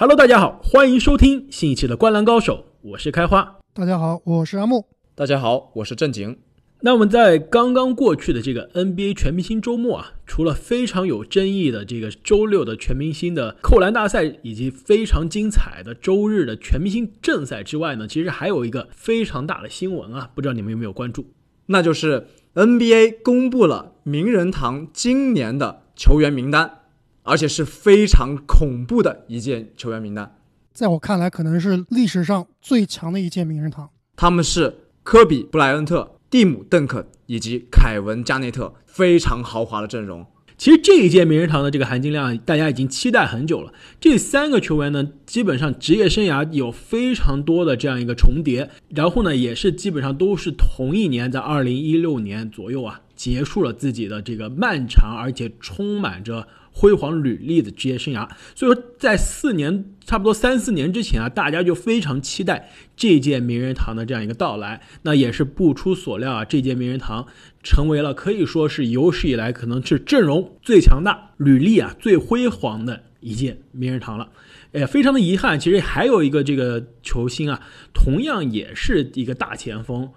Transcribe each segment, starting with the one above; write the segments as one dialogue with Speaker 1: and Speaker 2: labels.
Speaker 1: Hello，大家好，欢迎收听新一期的《观篮高手》，我是开花。
Speaker 2: 大家好，我是阿木。
Speaker 3: 大家好，我是正经。
Speaker 1: 那我们在刚刚过去的这个 NBA 全明星周末啊，除了非常有争议的这个周六的全明星的扣篮大赛，以及非常精彩的周日的全明星正赛之外呢，其实还有一个非常大的新闻啊，不知道你们有没有关注？
Speaker 3: 那就是 NBA 公布了名人堂今年的球员名单，而且是非常恐怖的一届球员名单。
Speaker 2: 在我看来，可能是历史上最强的一届名人堂。
Speaker 3: 他们是科比、布莱恩特。蒂姆·邓肯以及凯文·加内特非常豪华的阵容。
Speaker 1: 其实这一届名人堂的这个含金量，大家已经期待很久了。这三个球员呢，基本上职业生涯有非常多的这样一个重叠，然后呢，也是基本上都是同一年，在二零一六年左右啊，结束了自己的这个漫长而且充满着。辉煌履历的职业生涯，所以说在四年差不多三四年之前啊，大家就非常期待这届名人堂的这样一个到来。那也是不出所料啊，这届名人堂成为了可以说是有史以来可能是阵容最强大、履历啊最辉煌的一届名人堂了。哎，非常的遗憾，其实还有一个这个球星啊，同样也是一个大前锋。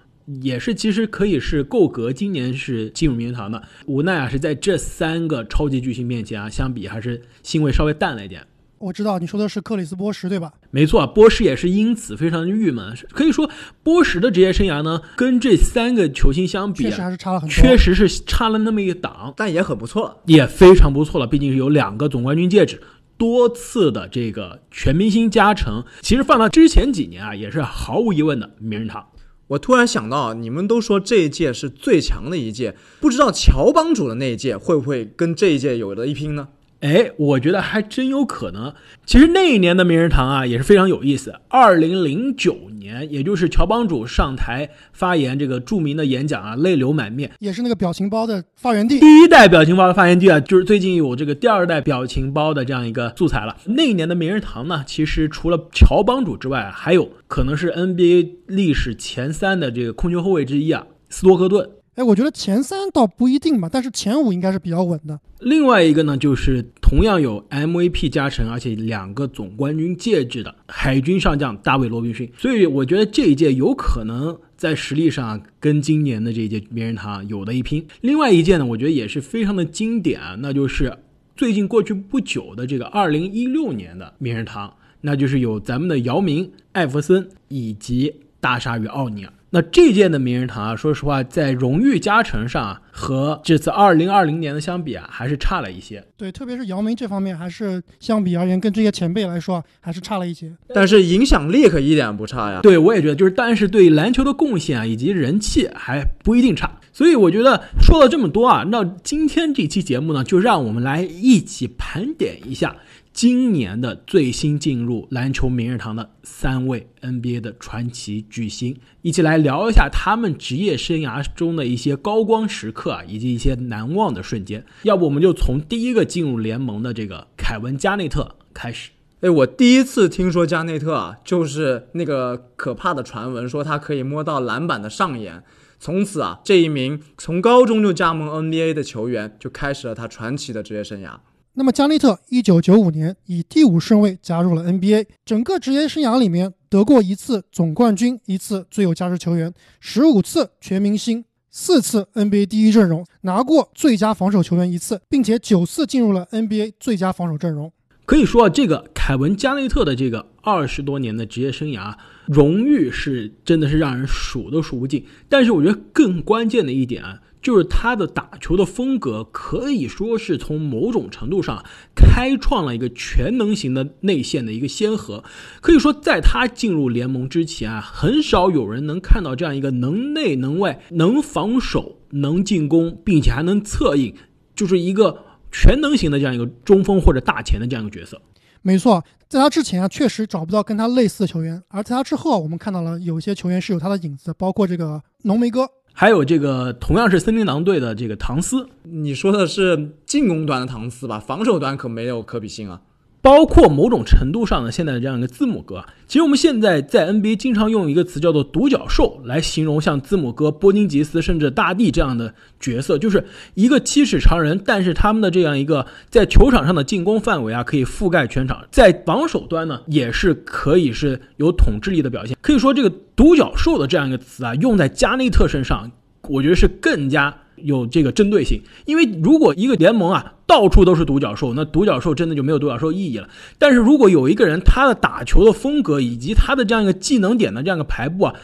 Speaker 1: 也是，其实可以是够格今年是进入名人堂的。无奈啊，是在这三个超级巨星面前啊，相比还是腥味稍微淡了一点。
Speaker 2: 我知道你说的是克里斯波什对吧？
Speaker 1: 没错，波什也是因此非常郁闷。可以说，波什的职业生涯呢，跟这三个球星相比，
Speaker 2: 确实还是差了很多。
Speaker 1: 确实是差了那么一档，
Speaker 3: 但也很不错，
Speaker 1: 也非常不错了。毕竟是有两个总冠军戒指，多次的这个全明星加成，其实放到之前几年啊，也是毫无疑问的名人堂。
Speaker 3: 我突然想到，你们都说这一届是最强的一届，不知道乔帮主的那一届会不会跟这一届有的一拼呢？
Speaker 1: 哎，我觉得还真有可能。其实那一年的名人堂啊，也是非常有意思。二零零九年，也就是乔帮主上台发言这个著名的演讲啊，泪流满面，
Speaker 2: 也是那个表情包的发源地。
Speaker 1: 第一代表情包的发源地啊，就是最近有这个第二代表情包的这样一个素材了。那一年的名人堂呢，其实除了乔帮主之外，还有可能是 NBA 历史前三的这个控球后卫之一啊，斯托克顿。
Speaker 2: 哎，我觉得前三倒不一定吧，但是前五应该是比较稳的。
Speaker 1: 另外一个呢，就是同样有 MVP 加成，而且两个总冠军戒指的海军上将大卫罗宾逊。所以我觉得这一届有可能在实力上跟今年的这一届名人堂有的一拼。另外一届呢，我觉得也是非常的经典啊，那就是最近过去不久的这个2016年的名人堂，那就是有咱们的姚明、艾弗森以及大鲨鱼奥尼尔。那这届的名人堂啊，说实话，在荣誉加成上啊，和这次二零二零年的相比啊，还是差了一些。
Speaker 2: 对，特别是姚明这方面，还是相比而言，跟这些前辈来说，还是差了一些。
Speaker 3: 但是影响力可一点不差呀。
Speaker 1: 对，我也觉得，就是但是对篮球的贡献啊，以及人气还不一定差。所以我觉得说了这么多啊，那今天这期节目呢，就让我们来一起盘点一下。今年的最新进入篮球名人堂的三位 NBA 的传奇巨星，一起来聊一下他们职业生涯中的一些高光时刻啊，以及一些难忘的瞬间。要不我们就从第一个进入联盟的这个凯文加内特开始。
Speaker 3: 哎，我第一次听说加内特啊，就是那个可怕的传闻，说他可以摸到篮板的上沿。从此啊，这一名从高中就加盟 NBA 的球员，就开始了他传奇的职业生涯。
Speaker 2: 那么加内特一九九五年以第五顺位加入了 NBA，整个职业生涯里面得过一次总冠军，一次最有价值球员，十五次全明星，四次 NBA 第一阵容，拿过最佳防守球员一次，并且九次进入了 NBA 最佳防守阵容。
Speaker 1: 可以说啊，这个凯文加内特的这个二十多年的职业生涯，荣誉是真的是让人数都数不尽。但是我觉得更关键的一点啊。就是他的打球的风格，可以说是从某种程度上开创了一个全能型的内线的一个先河。可以说，在他进入联盟之前啊，很少有人能看到这样一个能内能外、能防守、能进攻，并且还能策应，就是一个全能型的这样一个中锋或者大前的这样一个角色。
Speaker 2: 没错，在他之前啊，确实找不到跟他类似的球员；而在他之后，我们看到了有一些球员是有他的影子，包括这个浓眉哥。
Speaker 1: 还有这个同样是森林狼队的这个唐斯，
Speaker 3: 你说的是进攻端的唐斯吧？防守端可没有可比性啊。
Speaker 1: 包括某种程度上的现在的这样一个字母哥。其实我们现在在 NBA 经常用一个词叫做“独角兽”来形容像字母哥、波金吉斯甚至大帝这样的角色，就是一个七尺长人，但是他们的这样一个在球场上的进攻范围啊，可以覆盖全场，在防守端呢，也是可以是有统治力的表现。可以说，这个“独角兽”的这样一个词啊，用在加内特身上，我觉得是更加。有这个针对性，因为如果一个联盟啊到处都是独角兽，那独角兽真的就没有独角兽意义了。但是如果有一个人他的打球的风格以及他的这样一个技能点的这样一个排布啊，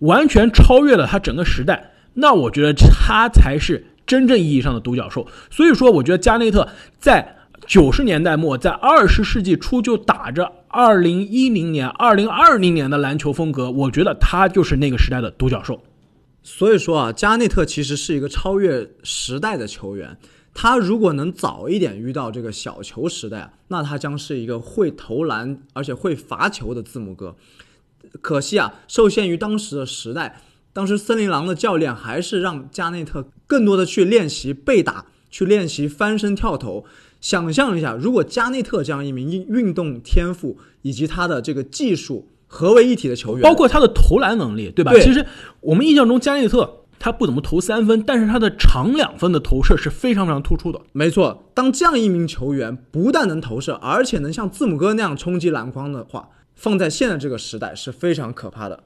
Speaker 1: 完全超越了他整个时代，那我觉得他才是真正意义上的独角兽。所以说，我觉得加内特在九十年代末，在二十世纪初就打着二零一零年、二零二零年的篮球风格，我觉得他就是那个时代的独角兽。
Speaker 3: 所以说啊，加内特其实是一个超越时代的球员。他如果能早一点遇到这个小球时代啊，那他将是一个会投篮而且会罚球的字母哥。可惜啊，受限于当时的时代，当时森林狼的教练还是让加内特更多的去练习背打，去练习翻身跳投。想象一下，如果加内特这样一名运运动天赋以及他的这个技术。合为一体的球员，
Speaker 1: 包括他的投篮能力，对吧？
Speaker 3: 对
Speaker 1: 其实我们印象中加内特他不怎么投三分，但是他的长两分的投射是非常非常突出的。
Speaker 3: 没错，当这样一名球员不但能投射，而且能像字母哥那样冲击篮筐的话，放在现在这个时代是非常可怕的。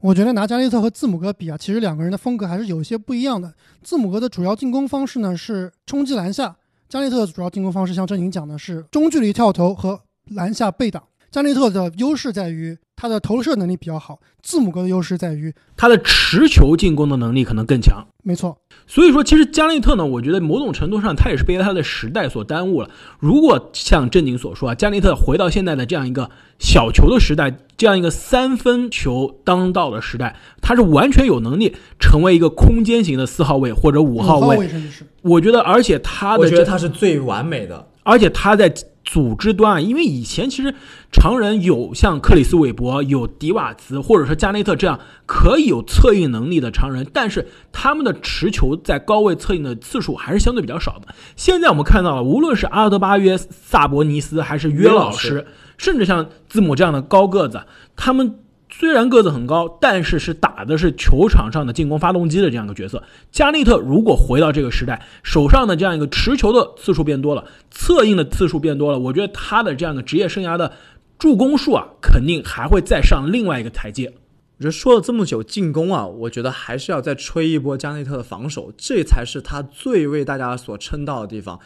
Speaker 2: 我觉得拿加内特和字母哥比啊，其实两个人的风格还是有一些不一样的。字母哥的主要进攻方式呢是冲击篮下，加内特的主要进攻方式像郑宁讲的是中距离跳投和篮下背挡。加内特的优势在于他的投射能力比较好，字母哥的优势在于
Speaker 1: 他的持球进攻的能力可能更强。
Speaker 2: 没错，
Speaker 1: 所以说，其实加内特呢，我觉得某种程度上他也是被他的时代所耽误了。如果像正经所说啊，加内特回到现在的这样一个小球的时代，这样一个三分球当道的时代，他是完全有能力成为一个空间型的四号位或者五号位。
Speaker 2: 甚至是
Speaker 1: 我觉得，而且他的
Speaker 3: 我觉得他是最完美的。
Speaker 1: 而且他在组织端啊，因为以前其实常人有像克里斯韦伯、有迪瓦茨或者说加内特这样可以有策应能力的常人，但是他们的持球在高位策应的次数还是相对比较少的。现在我们看到了，无论是阿德巴约、萨博尼斯，还是约老
Speaker 3: 师，
Speaker 1: 甚至像字母这样的高个子，他们。虽然个子很高，但是是打的是球场上的进攻发动机的这样一个角色。加内特如果回到这个时代，手上的这样一个持球的次数变多了，策应的次数变多了，我觉得他的这样的职业生涯的助攻数啊，肯定还会再上另外一个台阶。
Speaker 3: 我觉得说了这么久进攻啊，我觉得还是要再吹一波加内特的防守，这才是他最为大家所称道的地方。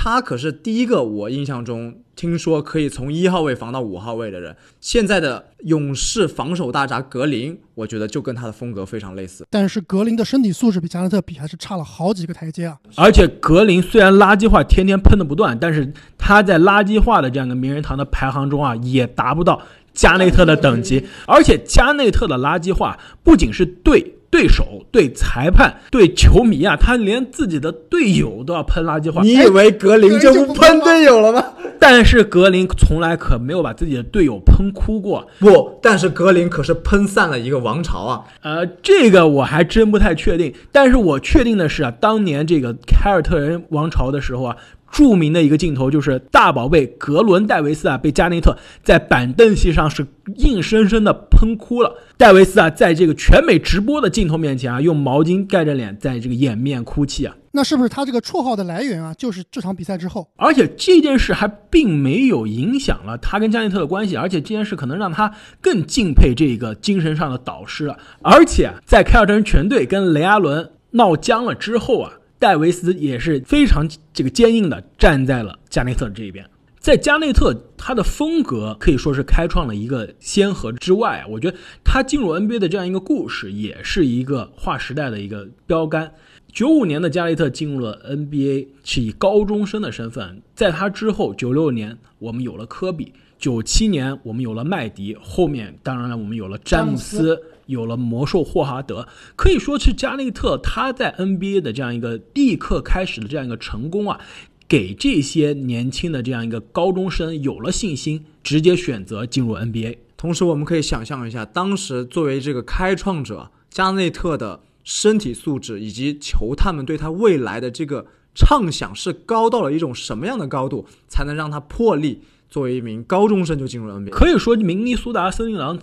Speaker 3: 他可是第一个我印象中听说可以从一号位防到五号位的人。现在的勇士防守大闸格林，我觉得就跟他的风格非常类似。
Speaker 2: 但是格林的身体素质比加内特比还是差了好几个台阶啊。
Speaker 1: 而且格林虽然垃圾话天天喷的不断，但是他在垃圾话的这样一个名人堂的排行中啊，也达不到加内特的等级。而且加内特的垃圾话不仅是对对手、对裁判、对球迷啊，他连自己的队友都要喷垃圾话。
Speaker 3: 你以为格林就不喷队友了吗？
Speaker 1: 但是格林从来可没有把自己的队友喷哭过。
Speaker 3: 不，但是格林可是喷散了一个王朝啊！
Speaker 1: 呃，这个我还真不太确定。但是我确定的是啊，当年这个凯尔特人王朝的时候啊，著名的一个镜头就是大宝贝格伦戴维斯啊被加内特在板凳席上是硬生生的喷哭了。戴维斯啊，在这个全美直播的镜头面前啊，用毛巾盖着脸，在这个掩面哭泣啊。
Speaker 2: 那是不是他这个绰号的来源啊？就是这场比赛之后，
Speaker 1: 而且这件事还并没有影响了他跟加内特的关系，而且这件事可能让他更敬佩这个精神上的导师了。而且在凯尔特人全队跟雷阿伦闹僵了之后啊，戴维斯也是非常这个坚硬的站在了加内特这一边。在加内特，他的风格可以说是开创了一个先河之外，我觉得他进入 NBA 的这样一个故事，也是一个划时代的一个标杆。九五年的加内特进入了 NBA，是以高中生的身份。在他之后，九六年我们有了科比，九七年我们有了麦迪，后面当然了，我们有了詹姆斯，有了魔兽霍华德。可以说是加内特他在 NBA 的这样一个立刻开始的这样一个成功啊，给这些年轻的这样一个高中生有了信心，直接选择进入 NBA。
Speaker 3: 同时，我们可以想象一下，当时作为这个开创者，加内特的身体素质以及球探们对他未来的这个畅想是高到了一种什么样的高度，才能让他破例作为一名高中生就进入了 NBA。
Speaker 1: 可以说，明尼苏达森林狼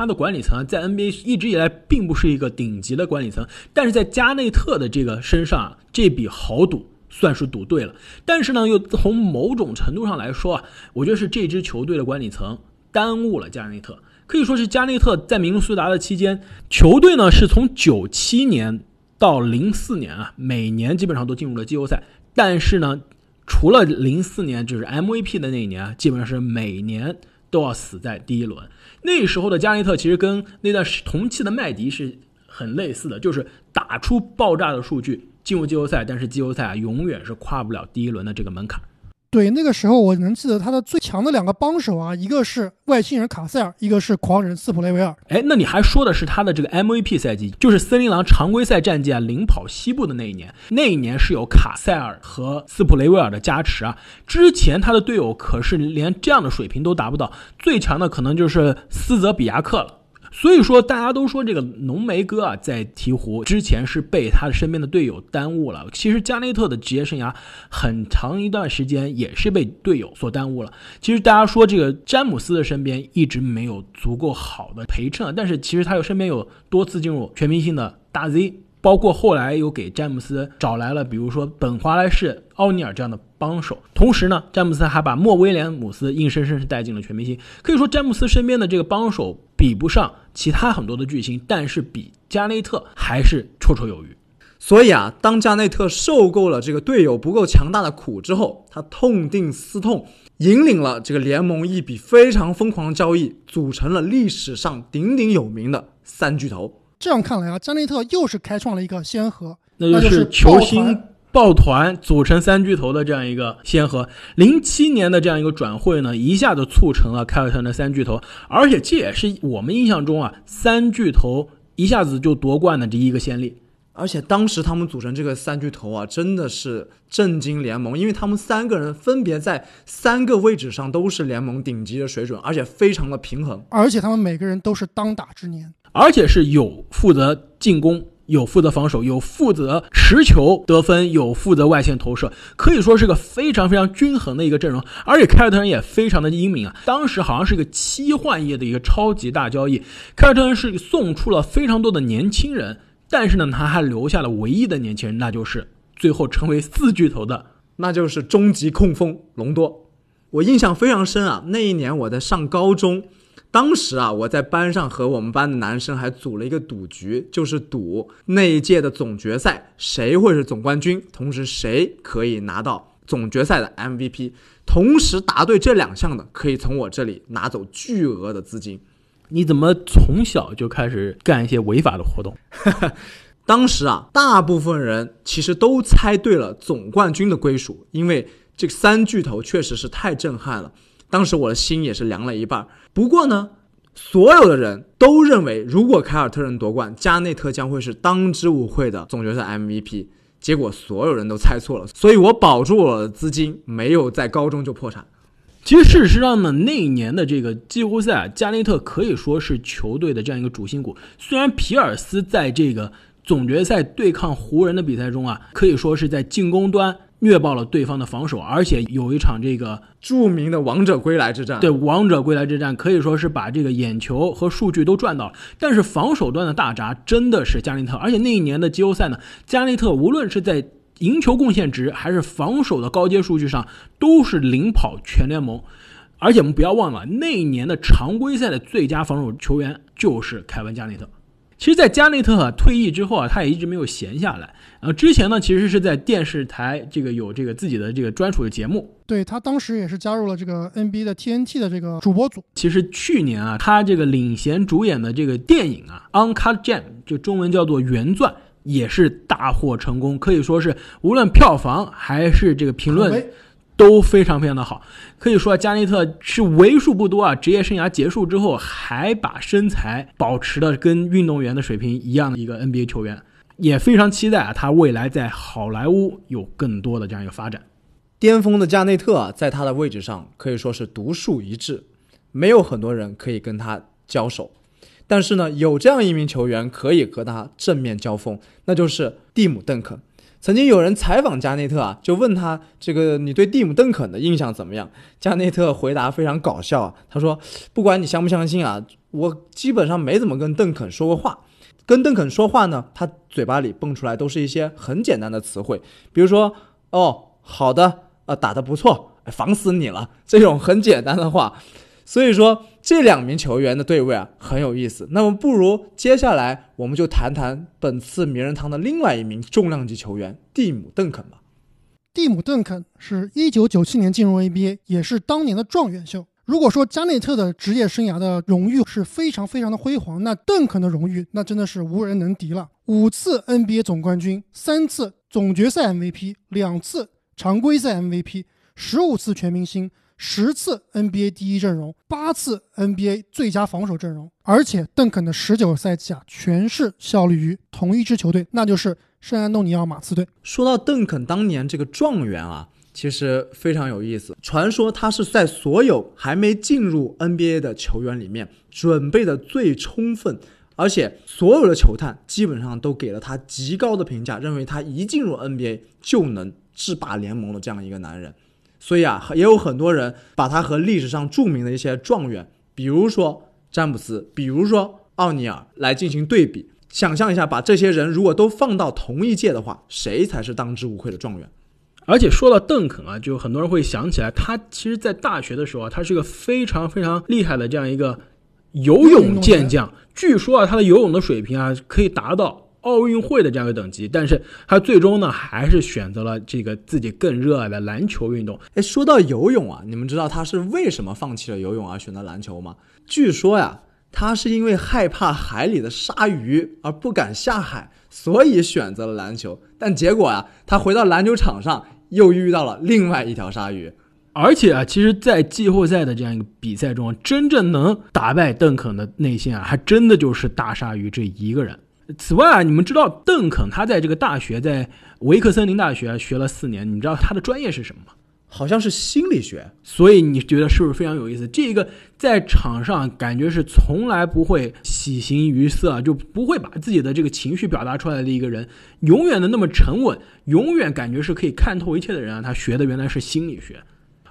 Speaker 1: 他的管理层在 NBA 一直以来并不是一个顶级的管理层，但是在加内特的这个身上啊，这笔豪赌算是赌对了。但是呢，又从某种程度上来说啊，我觉得是这支球队的管理层耽误了加内特。可以说是加内特在明尼苏达的期间，球队呢是从九七年到零四年啊，每年基本上都进入了季后赛，但是呢。除了零四年就是 MVP 的那一年啊，基本上是每年都要死在第一轮。那时候的加内特其实跟那段同期的麦迪是很类似的，就是打出爆炸的数据进入季后赛，但是季后赛啊永远是跨不了第一轮的这个门槛。
Speaker 2: 对，那个时候我能记得他的最强的两个帮手啊，一个是外星人卡塞尔，一个是狂人斯普雷维尔。
Speaker 1: 哎，那你还说的是他的这个 MVP 赛季，就是森林狼常规赛战绩啊领跑西部的那一年。那一年是有卡塞尔和斯普雷维尔的加持啊，之前他的队友可是连这样的水平都达不到，最强的可能就是斯泽比亚克了。所以说，大家都说这个浓眉哥啊，在鹈鹕之前是被他的身边的队友耽误了。其实加内特的职业生涯很长一段时间也是被队友所耽误了。其实大家说这个詹姆斯的身边一直没有足够好的陪衬，但是其实他有身边有多次进入全明星的大 Z。包括后来又给詹姆斯找来了，比如说本华莱士、奥尼尔这样的帮手。同时呢，詹姆斯还把莫威廉姆斯硬生生是带进了全明星。可以说，詹姆斯身边的这个帮手比不上其他很多的巨星，但是比加内特还是绰绰有余。
Speaker 3: 所以啊，当加内特受够了这个队友不够强大的苦之后，他痛定思痛，引领了这个联盟一笔非常疯狂的交易，组成了历史上鼎鼎有名的三巨头。
Speaker 2: 这样看来啊，加内特又是开创了一个先河，
Speaker 1: 那就是球星抱团组成三巨头的这样一个先河。零七年的这样一个转会呢，一下子促成了凯尔特人的三巨头，而且这也是我们印象中啊，三巨头一下子就夺冠的第一个先例。
Speaker 3: 而且当时他们组成这个三巨头啊，真的是震惊联盟，因为他们三个人分别在三个位置上都是联盟顶级的水准，而且非常的平衡，
Speaker 2: 而且他们每个人都是当打之年。
Speaker 1: 而且是有负责进攻，有负责防守，有负责持球得分，有负责外线投射，可以说是个非常非常均衡的一个阵容。而且凯尔特人也非常的英明啊，当时好像是一个七换一的一个超级大交易，凯尔特人是送出了非常多的年轻人，但是呢，他还留下了唯一的年轻人，那就是最后成为四巨头的，
Speaker 3: 那就是终极控锋隆多。我印象非常深啊，那一年我在上高中。当时啊，我在班上和我们班的男生还组了一个赌局，就是赌那一届的总决赛谁会是总冠军，同时谁可以拿到总决赛的 MVP。同时答对这两项的，可以从我这里拿走巨额的资金。
Speaker 1: 你怎么从小就开始干一些违法的活动？
Speaker 3: 当时啊，大部分人其实都猜对了总冠军的归属，因为这三巨头确实是太震撼了。当时我的心也是凉了一半。不过呢，所有的人都认为，如果凯尔特人夺冠，加内特将会是当之无愧的总决赛 MVP。结果所有人都猜错了，所以我保住了资金，没有在高中就破产。
Speaker 1: 其实事实上呢，那一年的这个季后赛，加内特可以说是球队的这样一个主心骨。虽然皮尔斯在这个总决赛对抗湖人的比赛中啊，可以说是在进攻端。虐爆了对方的防守，而且有一场这个
Speaker 3: 著名的王者归来之战。
Speaker 1: 对，王者归来之战可以说是把这个眼球和数据都赚到了。但是防守端的大闸真的是加内特，而且那一年的季后赛呢，加内特无论是在赢球贡献值还是防守的高阶数据上，都是领跑全联盟。而且我们不要忘了，那一年的常规赛的最佳防守球员就是凯文加内特。其实，在加内特退役之后啊，他也一直没有闲下来。呃，之前呢，其实是在电视台这个有这个自己的这个专属的节目。
Speaker 2: 对他当时也是加入了这个 NBA 的 TNT 的这个主播组。
Speaker 1: 其实去年啊，他这个领衔主演的这个电影啊，《Uncut Gem》就中文叫做原钻，也是大获成功，可以说是无论票房还是这个评论。都非常非常的好，可以说加内特是为数不多啊，职业生涯结束之后还把身材保持的跟运动员的水平一样的一个 NBA 球员，也非常期待啊他未来在好莱坞有更多的这样一个发展。
Speaker 3: 巅峰的加内特啊，在他的位置上可以说是独树一帜，没有很多人可以跟他交手，但是呢，有这样一名球员可以和他正面交锋，那就是蒂姆·邓肯。曾经有人采访加内特啊，就问他这个你对蒂姆·邓肯的印象怎么样？加内特回答非常搞笑啊，他说：“不管你相不相信啊，我基本上没怎么跟邓肯说过话。跟邓肯说话呢，他嘴巴里蹦出来都是一些很简单的词汇，比如说哦，好的，呃，打得不错，防死你了，这种很简单的话。所以说。”这两名球员的对位啊很有意思，那么不如接下来我们就谈谈本次名人堂的另外一名重量级球员蒂姆·邓肯吧。
Speaker 2: 蒂姆·邓肯是一九九七年进入 NBA，也是当年的状元秀。如果说加内特的职业生涯的荣誉是非常非常的辉煌，那邓肯的荣誉那真的是无人能敌了。五次 NBA 总冠军，三次总决赛 MVP，两次常规赛 MVP，十五次全明星。十次 NBA 第一阵容，八次 NBA 最佳防守阵容，而且邓肯的十九赛季啊，全是效力于同一支球队，那就是圣安东尼奥马刺队。
Speaker 3: 说到邓肯当年这个状元啊，其实非常有意思。传说他是在所有还没进入 NBA 的球员里面准备的最充分，而且所有的球探基本上都给了他极高的评价，认为他一进入 NBA 就能制霸联盟的这样一个男人。所以啊，也有很多人把他和历史上著名的一些状元，比如说詹姆斯，比如说奥尼尔来进行对比。想象一下，把这些人如果都放到同一届的话，谁才是当之无愧的状元？
Speaker 1: 而且说到邓肯啊，就很多人会想起来，他其实在大学的时候啊，他是个非常非常厉害的这样一个游泳健将。据说啊，他的游泳的水平啊，可以达到。奥运会的这样一个等级，但是他最终呢，还是选择了这个自己更热爱的篮球运动。
Speaker 3: 哎，说到游泳啊，你们知道他是为什么放弃了游泳而选择篮球吗？据说呀，他是因为害怕海里的鲨鱼而不敢下海，所以选择了篮球。但结果啊，他回到篮球场上又遇到了另外一条鲨鱼。
Speaker 1: 而且啊，其实，在季后赛的这样一个比赛中，真正能打败邓肯的内线啊，还真的就是大鲨鱼这一个人。此外啊，你们知道邓肯他在这个大学，在维克森林大学学了四年，你知道他的专业是什么吗？
Speaker 3: 好像是心理学。
Speaker 1: 所以你觉得是不是非常有意思？这个在场上感觉是从来不会喜形于色，就不会把自己的这个情绪表达出来的一个人，永远的那么沉稳，永远感觉是可以看透一切的人啊。他学的原来是心理学。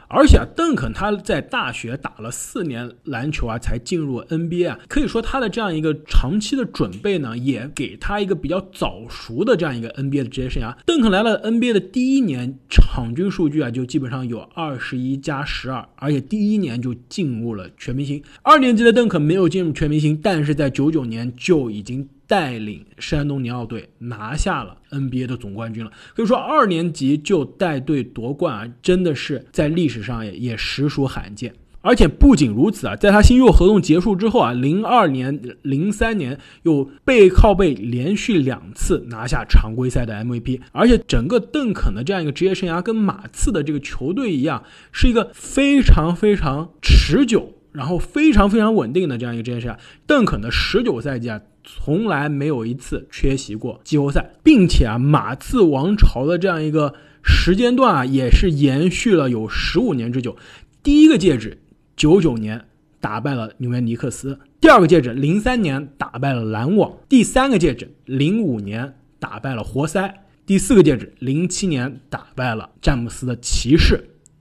Speaker 1: 而且啊，邓肯他在大学打了四年篮球啊，才进入 NBA 啊。可以说他的这样一个长期的准备呢，也给他一个比较早熟的这样一个 NBA 的职业生涯。邓肯来了 NBA 的第一年，场均数据啊，就基本上有二十一加十二，而且第一年就进入了全明星。二年级的邓肯没有进入全明星，但是在九九年就已经。带领山东尼奥队拿下了 NBA 的总冠军了，可以说二年级就带队夺冠啊，真的是在历史上也也实属罕见。而且不仅如此啊，在他新秀合同结束之后啊，零二年、零三年又背靠背连续两次拿下常规赛的 MVP。而且整个邓肯的这样一个职业生涯跟马刺的这个球队一样，是一个非常非常持久，然后非常非常稳定的这样一个职业生涯。邓肯的十九赛季啊。从来没有一次缺席过季后赛，并且啊，马刺王朝的这样一个时间段啊，也是延续了有十五年之久。第一个戒指，九九年打败了纽约尼克斯；第二个戒指，零三年打败了篮网；第三个戒指，零五年打败了活塞；第四个戒指，零七年打败了詹姆斯的骑士；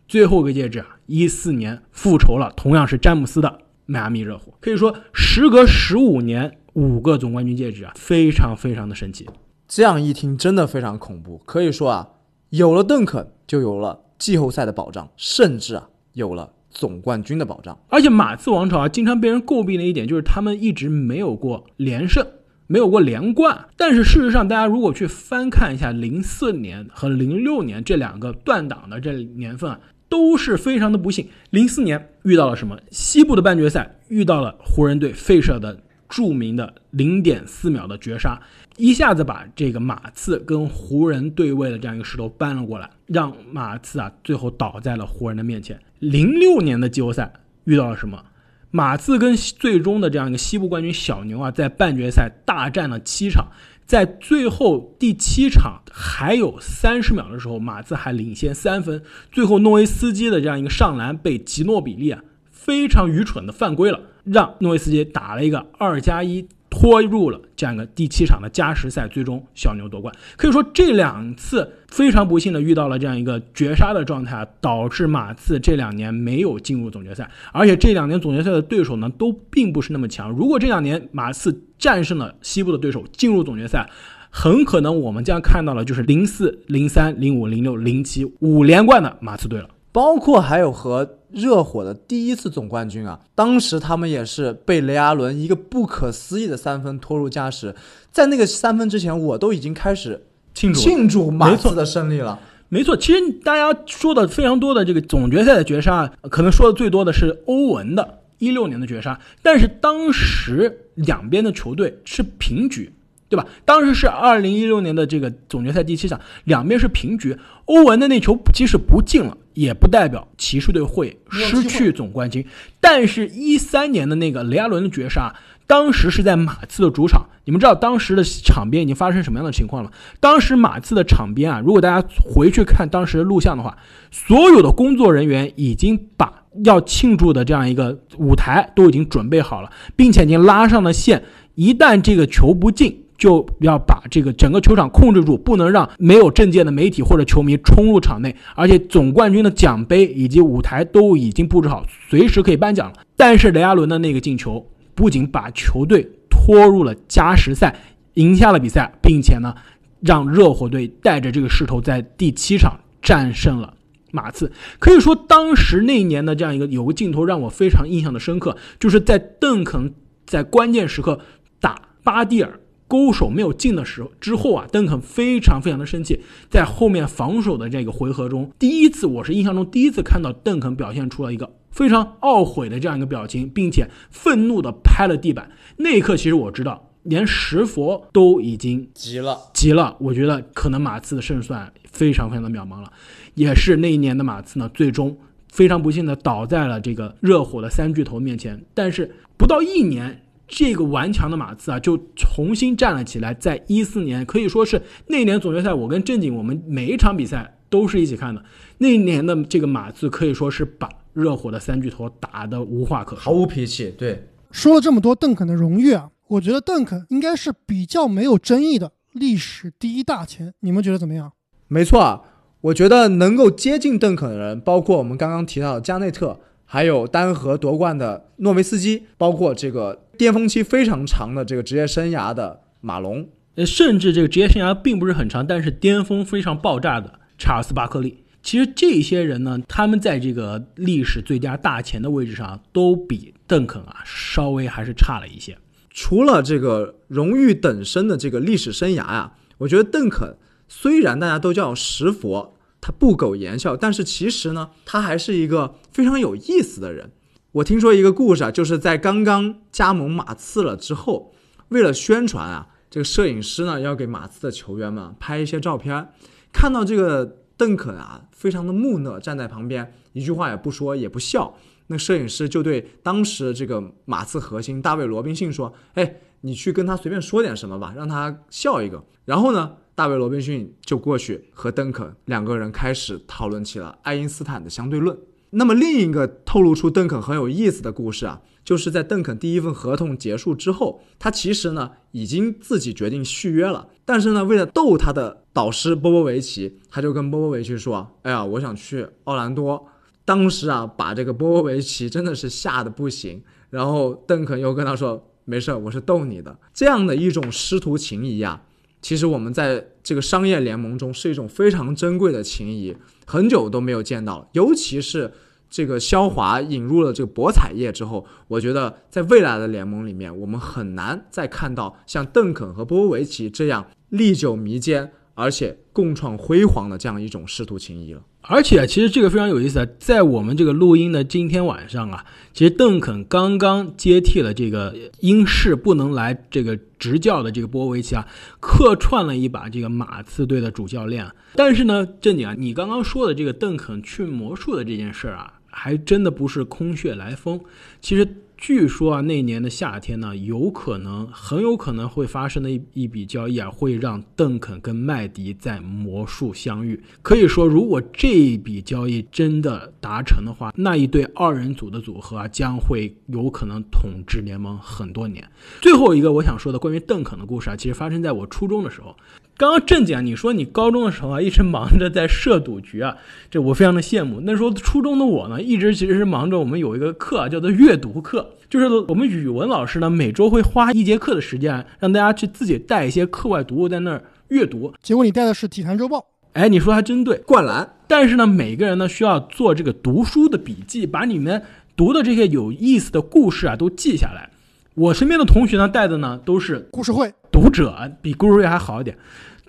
Speaker 1: 最后一个戒指啊，一四年复仇了，同样是詹姆斯的迈阿密热火。可以说，时隔十五年。五个总冠军戒指啊，非常非常的神奇。
Speaker 3: 这样一听，真的非常恐怖。可以说啊，有了邓肯，就有了季后赛的保障，甚至啊，有了总冠军的保障。
Speaker 1: 而且马刺王朝啊，经常被人诟病的一点就是他们一直没有过连胜，没有过连冠。但是事实上，大家如果去翻看一下零四年和零六年这两个断档的这年份啊，都是非常的不幸。零四年遇到了什么？西部的半决赛遇到了湖人队费舍的。著名的零点四秒的绝杀，一下子把这个马刺跟湖人对位的这样一个势头搬了过来，让马刺啊最后倒在了湖人的面前。零六年的季后赛遇到了什么？马刺跟最终的这样一个西部冠军小牛啊，在半决赛大战了七场，在最后第七场还有三十秒的时候，马刺还领先三分，最后诺维斯基的这样一个上篮被吉诺比利啊非常愚蠢的犯规了。让诺维斯基打了一个二加一拖入了这样一个第七场的加时赛，最终小牛夺冠。可以说这两次非常不幸的遇到了这样一个绝杀的状态，导致马刺这两年没有进入总决赛，而且这两年总决赛的对手呢都并不是那么强。如果这两年马刺战胜了西部的对手，进入总决赛，很可能我们将看到了就是零四、零三、零五、零六、零七五连冠的马刺队了。
Speaker 3: 包括还有和热火的第一次总冠军啊，当时他们也是被雷阿伦一个不可思议的三分拖入加时，在那个三分之前，我都已经开始
Speaker 1: 庆祝
Speaker 3: 庆祝马刺的胜利了。
Speaker 1: 没错，其实大家说的非常多的这个总决赛的绝杀，可能说的最多的是欧文的一六年的绝杀，但是当时两边的球队是平局。对吧？当时是二零一六年的这个总决赛第七场，两边是平局。欧文的那球即使不进了，也不代表骑士队会失去总冠军。但是，一三年的那个雷阿伦的绝杀，当时是在马刺的主场。你们知道当时的场边已经发生什么样的情况了？当时马刺的场边啊，如果大家回去看当时的录像的话，所有的工作人员已经把要庆祝的这样一个舞台都已经准备好了，并且已经拉上了线。一旦这个球不进，就要把这个整个球场控制住，不能让没有证件的媒体或者球迷冲入场内。而且总冠军的奖杯以及舞台都已经布置好，随时可以颁奖了。但是雷阿伦的那个进球不仅把球队拖入了加时赛，赢下了比赛，并且呢，让热火队带着这个势头在第七场战胜了马刺。可以说，当时那一年的这样一个有个镜头让我非常印象的深刻，就是在邓肯在关键时刻打巴蒂尔。勾手没有进的时候之后啊，邓肯非常非常的生气，在后面防守的这个回合中，第一次我是印象中第一次看到邓肯表现出了一个非常懊悔的这样一个表情，并且愤怒的拍了地板。那一刻，其实我知道，连石佛都已经
Speaker 3: 急了，
Speaker 1: 急了。我觉得可能马刺的胜算非常非常的渺茫了。也是那一年的马刺呢，最终非常不幸的倒在了这个热火的三巨头面前。但是不到一年。这个顽强的马刺啊，就重新站了起来。在一四年，可以说是那年总决赛，我跟正经，我们每一场比赛都是一起看的。那年的这个马刺可以说是把热火的三巨头打得无话可说，
Speaker 3: 毫无脾气。对，
Speaker 2: 说了这么多邓肯的荣誉啊，我觉得邓肯应该是比较没有争议的历史第一大前。你们觉得怎么样？
Speaker 3: 没错啊，我觉得能够接近邓肯的人，包括我们刚刚提到的加内特。还有单核夺冠的诺维斯基，包括这个巅峰期非常长的这个职业生涯的马龙，
Speaker 1: 呃，甚至这个职业生涯并不是很长，但是巅峰非常爆炸的查尔斯巴克利。其实这些人呢，他们在这个历史最佳大前的位置上，都比邓肯啊稍微还是差了一些。
Speaker 3: 除了这个荣誉等身的这个历史生涯啊，我觉得邓肯虽然大家都叫石佛。他不苟言笑，但是其实呢，他还是一个非常有意思的人。我听说一个故事啊，就是在刚刚加盟马刺了之后，为了宣传啊，这个摄影师呢要给马刺的球员们拍一些照片，看到这个邓肯啊，非常的木讷，站在旁边一句话也不说也不笑，那摄影师就对当时这个马刺核心大卫罗宾逊说：“哎，你去跟他随便说点什么吧，让他笑一个。”然后呢？大卫·罗宾逊就过去和邓肯两个人开始讨论起了爱因斯坦的相对论。那么另一个透露出邓肯很有意思的故事啊，就是在邓肯第一份合同结束之后，他其实呢已经自己决定续约了，但是呢为了逗他的导师波波维奇，他就跟波波维奇说：“哎呀，我想去奥兰多。”当时啊把这个波波维奇真的是吓得不行。然后邓肯又跟他说：“没事，我是逗你的。”这样的一种师徒情谊啊。其实我们在这个商业联盟中是一种非常珍贵的情谊，很久都没有见到。尤其是这个肖华引入了这个博彩业之后，我觉得在未来的联盟里面，我们很难再看到像邓肯和波波维奇这样历久弥坚。而且共创辉煌的这样一种师徒情谊了。
Speaker 1: 而且其实这个非常有意思啊，在我们这个录音的今天晚上啊，其实邓肯刚刚接替了这个因事不能来这个执教的这个波维奇啊，客串了一把这个马刺队的主教练。但是呢，正经啊，你刚刚说的这个邓肯去魔术的这件事儿啊，还真的不是空穴来风。其实据说啊，那年的夏天呢，有可能很有可能会发生的一一笔交易啊，会让邓肯跟麦迪在魔术相遇。可以说，如果这一笔交易真的达成的话，那一对二人组的组合啊，将会有可能统治联盟很多年。最后一个我想说的关于邓肯的故事啊，其实发生在我初中的时候。刚刚正经，你说你高中的时候啊，一直忙着在设赌局啊，这我非常的羡慕。那时候初中的我呢，一直其实是忙着我们有一个课啊，叫做阅读课，就是我们语文老师呢每周会花一节课的时间，让大家去自己带一些课外读物在那儿阅读。
Speaker 2: 结果你带的是《体坛周报》，
Speaker 1: 哎，你说还真对，
Speaker 3: 灌篮。
Speaker 1: 但是呢，每个人呢需要做这个读书的笔记，把你们读的这些有意思的故事啊都记下来。我身边的同学呢带的呢都是
Speaker 2: 故事会、
Speaker 1: 读者，比故事会还好一点。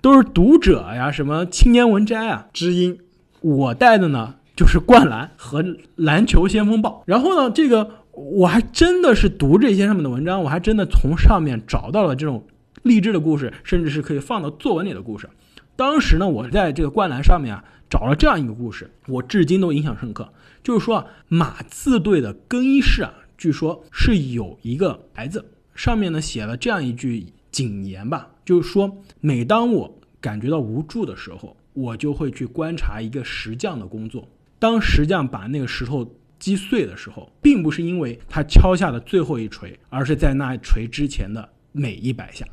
Speaker 1: 都是读者呀，什么青年文摘啊，
Speaker 3: 知音。
Speaker 1: 我带的呢就是灌篮和篮球先锋报。然后呢，这个我还真的是读这些上面的文章，我还真的从上面找到了这种励志的故事，甚至是可以放到作文里的故事。当时呢，我在这个灌篮上面啊找了这样一个故事，我至今都印象深刻。就是说啊，马刺队的更衣室啊，据说是有一个牌子，上面呢写了这样一句谨言吧。就是说，每当我感觉到无助的时候，我就会去观察一个石匠的工作。当石匠把那个石头击碎的时候，并不是因为他敲下的最后一锤，而是在那锤之前的每一百下。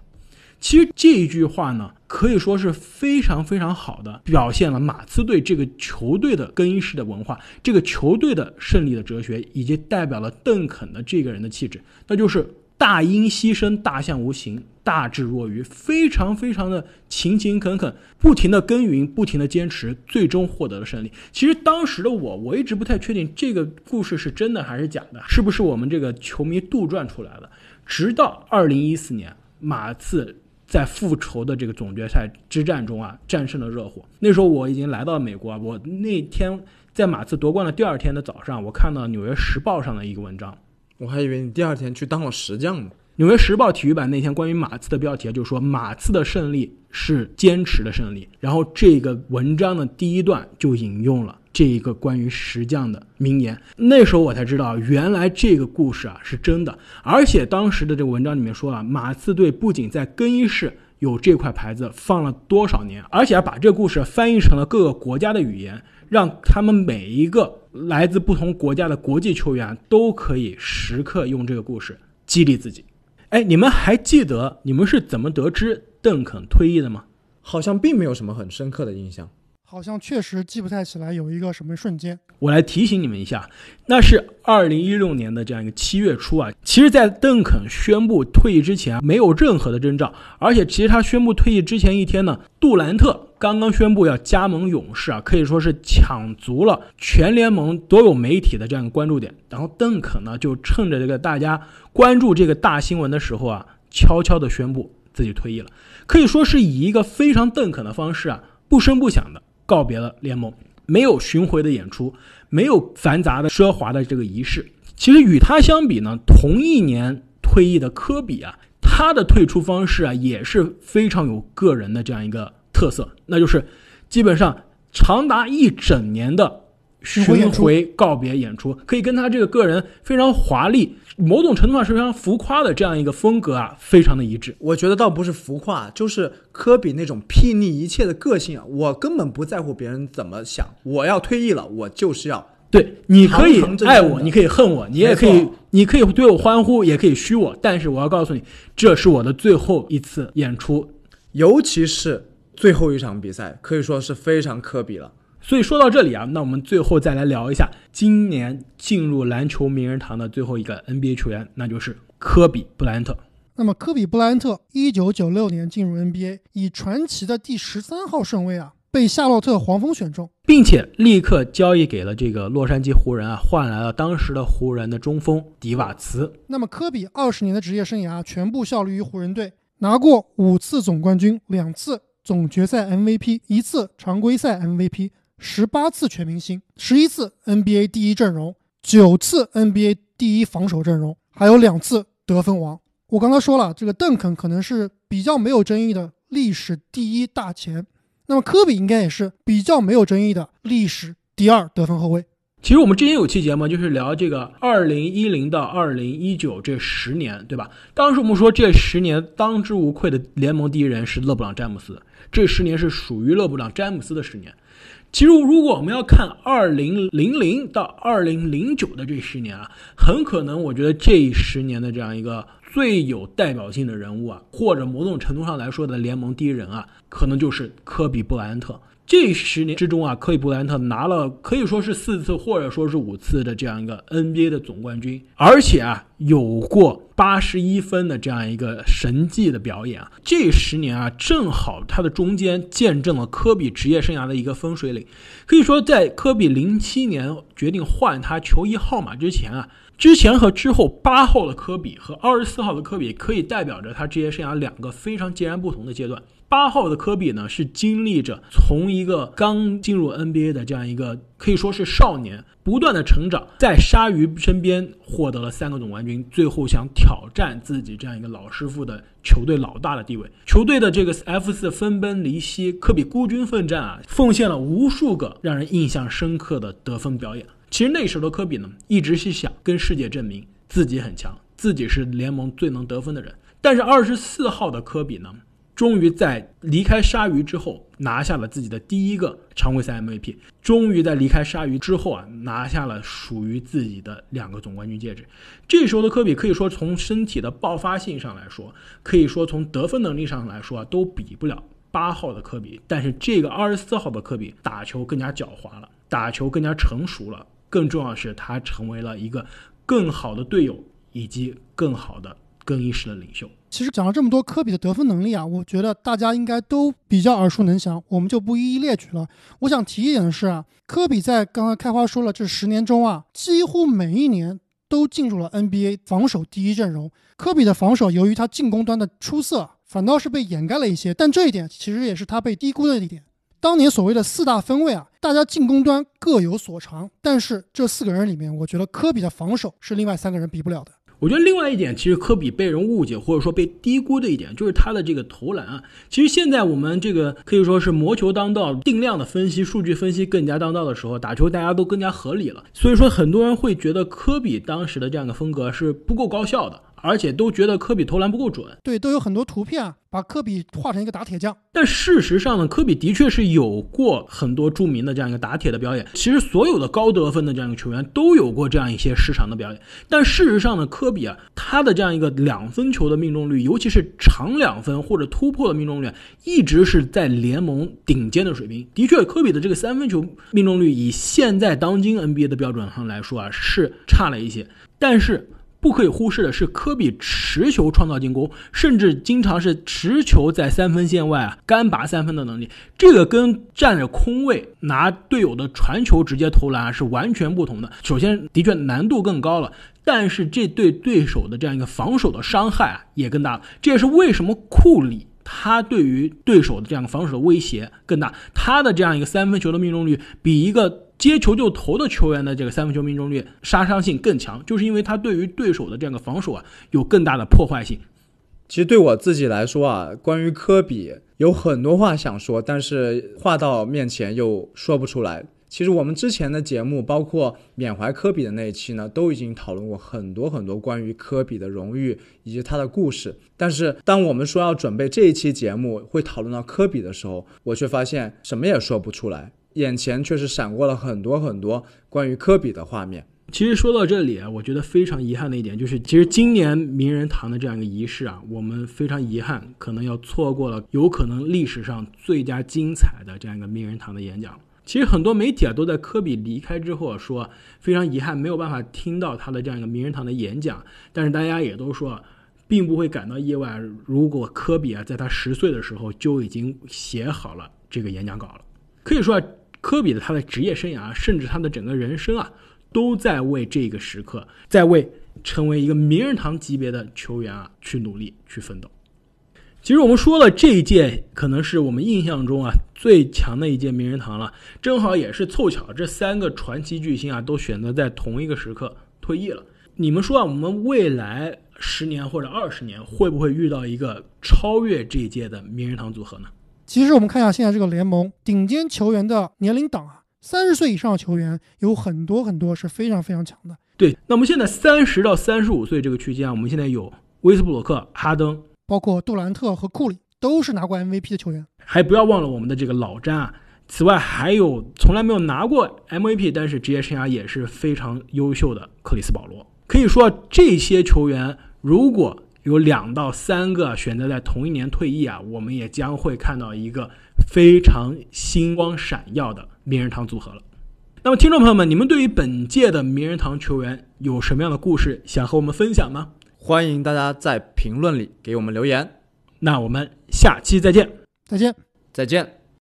Speaker 1: 其实这一句话呢，可以说是非常非常好的表现了马刺队这个球队的更衣室的文化，这个球队的胜利的哲学，以及代表了邓肯的这个人的气质，那就是大音希声，大象无形。大智若愚，非常非常的勤勤恳恳，不停的耕耘，不停的坚持，最终获得了胜利。其实当时的我，我一直不太确定这个故事是真的还是假的，是不是我们这个球迷杜撰出来的？直到二零一四年，马刺在复仇的这个总决赛之战中啊，战胜了热火。那时候我已经来到了美国，我那天在马刺夺冠的第二天的早上，我看到《纽约时报》上的一个文章，
Speaker 3: 我还以为你第二天去当了石匠呢。
Speaker 1: 纽约时报体育版那天关于马刺的标题就是说马刺的胜利是坚持的胜利，然后这个文章的第一段就引用了这一个关于石匠的名言。那时候我才知道，原来这个故事啊是真的，而且当时的这个文章里面说了，马刺队不仅在更衣室有这块牌子放了多少年，而且还把这个故事翻译成了各个国家的语言，让他们每一个来自不同国家的国际球员都可以时刻用这个故事激励自己。哎，你们还记得你们是怎么得知邓肯退役的吗？
Speaker 3: 好像并没有什么很深刻的印象，
Speaker 2: 好像确实记不太起来有一个什么瞬间。
Speaker 1: 我来提醒你们一下，那是二零一六年的这样一个七月初啊。其实，在邓肯宣布退役之前，没有任何的征兆，而且其实他宣布退役之前一天呢，杜兰特。刚刚宣布要加盟勇士啊，可以说是抢足了全联盟所有媒体的这样一个关注点。然后邓肯呢，就趁着这个大家关注这个大新闻的时候啊，悄悄的宣布自己退役了，可以说是以一个非常邓肯的方式啊，不声不响的告别了联盟。没有巡回的演出，没有繁杂的奢华的这个仪式。其实与他相比呢，同一年退役的科比啊，他的退出方式啊，也是非常有个人的这样一个。特色，那就是基本上长达一整年的巡回告别演出，可以跟他这个个人非常华丽、某种程度上是非常浮夸的这样一个风格啊，非常的一致。
Speaker 3: 我觉得倒不是浮夸，就是科比那种睥睨一切的个性啊，我根本不在乎别人怎么想，我要退役了，我就是要
Speaker 1: 对，你可以爱我，你可以恨我，你也可以，你可以对我欢呼，也可以嘘我，但是我要告诉你，这是我的最后一次演出，
Speaker 3: 尤其是。最后一场比赛可以说是非常科比了，
Speaker 1: 所以说到这里啊，那我们最后再来聊一下今年进入篮球名人堂的最后一个 NBA 球员，那就是科比布莱恩特。
Speaker 2: 那么科比布莱恩特一九九六年进入 NBA，以传奇的第十三号顺位啊，被夏洛特黄蜂选中，
Speaker 1: 并且立刻交易给了这个洛杉矶湖人啊，换来了当时的湖人的中锋迪瓦茨。
Speaker 2: 那么科比二十年的职业生涯全部效力于湖人队，拿过五次总冠军，两次。总决赛 MVP 一次，常规赛 MVP 十八次，全明星十一次，NBA 第一阵容九次，NBA 第一防守阵容，还有两次得分王。我刚才说了，这个邓肯可能是比较没有争议的历史第一大前，那么科比应该也是比较没有争议的历史第二得分后卫。
Speaker 1: 其实我们之前有期节目就是聊这个二零一零到二零一九这十年，对吧？当时我们说这十年当之无愧的联盟第一人是勒布朗詹姆斯，这十年是属于勒布朗詹姆斯的十年。其实如果我们要看二零零零到二零零九的这十年啊，很可能我觉得这十年的这样一个最有代表性的人物啊，或者某种程度上来说的联盟第一人啊，可能就是科比布莱恩特。这十年之中啊，科比布莱恩特拿了可以说是四次或者说是五次的这样一个 NBA 的总冠军，而且啊有过八十一分的这样一个神迹的表演啊。这十年啊，正好他的中间见证了科比职业生涯的一个分水岭。可以说，在科比零七年决定换他球衣号码之前啊，之前和之后八号的科比和二十四号的科比可以代表着他职业生涯两个非常截然不同的阶段。八号的科比呢，是经历着从一个刚进入 NBA 的这样一个可以说是少年，不断的成长，在鲨鱼身边获得了三个总冠军，最后想挑战自己这样一个老师傅的球队老大的地位。球队的这个 F 四分崩离析，科比孤军奋战啊，奉献了无数个让人印象深刻的得分表演。其实那时候的科比呢，一直是想跟世界证明自己很强，自己是联盟最能得分的人。但是二十四号的科比呢？终于在离开鲨鱼之后，拿下了自己的第一个常规赛 MVP。终于在离开鲨鱼之后啊，拿下了属于自己的两个总冠军戒指。这时候的科比可以说从身体的爆发性上来说，可以说从得分能力上来说啊，都比不了八号的科比。但是这个二十四号的科比打球更加狡猾了，打球更加成熟了。更重要的是，他成为了一个更好的队友以及更好的更衣室的领袖。
Speaker 2: 其实讲了这么多科比的得分能力啊，我觉得大家应该都比较耳熟能详，我们就不一一列举了。我想提一点的是啊，科比在刚刚开花说了这十年中啊，几乎每一年都进入了 NBA 防守第一阵容。科比的防守由于他进攻端的出色，反倒是被掩盖了一些，但这一点其实也是他被低估的一点。当年所谓的四大分位啊，大家进攻端各有所长，但是这四个人里面，我觉得科比的防守是另外三个人比不了的。
Speaker 1: 我觉得另外一点，其实科比被人误解或者说被低估的一点，就是他的这个投篮啊。其实现在我们这个可以说是魔球当道，定量的分析、数据分析更加当道的时候，打球大家都更加合理了。所以说，很多人会觉得科比当时的这样的风格是不够高效的。而且都觉得科比投篮不够准，
Speaker 2: 对，都有很多图片啊，把科比画成一个打铁匠。
Speaker 1: 但事实上呢，科比的确是有过很多著名的这样一个打铁的表演。其实所有的高得分的这样一个球员都有过这样一些失常的表演。但事实上呢，科比啊，他的这样一个两分球的命中率，尤其是长两分或者突破的命中率，一直是在联盟顶尖的水平。的确，科比的这个三分球命中率，以现在当今 NBA 的标准上来说啊，是差了一些。但是。不可以忽视的是，科比持球创造进攻，甚至经常是持球在三分线外啊干拔三分的能力。这个跟站着空位拿队友的传球直接投篮是完全不同的。首先，的确难度更高了，但是这对对手的这样一个防守的伤害啊也更大了。这也是为什么库里他对于对手的这样一个防守的威胁更大，他的这样一个三分球的命中率比一个。接球就投的球员的这个三分球命中率杀伤性更强，就是因为他对于对手的这样的防守啊有更大的破坏性。
Speaker 3: 其实对我自己来说啊，关于科比有很多话想说，但是话到面前又说不出来。其实我们之前的节目，包括缅怀科比的那一期呢，都已经讨论过很多很多关于科比的荣誉以及他的故事。但是当我们说要准备这一期节目会讨论到科比的时候，我却发现什么也说不出来。眼前却是闪过了很多很多关于科比的画面。
Speaker 1: 其实说到这里啊，我觉得非常遗憾的一点就是，其实今年名人堂的这样一个仪式啊，我们非常遗憾，可能要错过了有可能历史上最佳精彩的这样一个名人堂的演讲。其实很多媒体啊都在科比离开之后说，非常遗憾没有办法听到他的这样一个名人堂的演讲。但是大家也都说，并不会感到意外，如果科比啊在他十岁的时候就已经写好了这个演讲稿了。可以说啊。科比的他的职业生涯，甚至他的整个人生啊，都在为这个时刻，在为成为一个名人堂级别的球员啊去努力去奋斗。其实我们说了，这一届可能是我们印象中啊最强的一届名人堂了，正好也是凑巧，这三个传奇巨星啊都选择在同一个时刻退役了。你们说啊，我们未来十年或者二十年会不会遇到一个超越这一届的名人堂组合呢？
Speaker 2: 其实我们看一下现在这个联盟顶尖球员的年龄档啊，三十岁以上的球员有很多很多是非常非常强的。
Speaker 1: 对，那我们现在三十到三十五岁这个区间啊，我们现在有威斯布鲁克、哈登，
Speaker 2: 包括杜兰特和库里都是拿过 MVP 的球员。
Speaker 1: 还不要忘了我们的这个老詹啊。此外，还有从来没有拿过 MVP，但是职业生涯也是非常优秀的克里斯保罗。可以说，这些球员如果有两到三个选择在同一年退役啊，我们也将会看到一个非常星光闪耀的名人堂组合了。那么，听众朋友们，你们对于本届的名人堂球员有什么样的故事想和我们分享吗？
Speaker 3: 欢迎大家在评论里给我们留言。
Speaker 1: 那我们下期再见，
Speaker 2: 再见。
Speaker 3: 再见。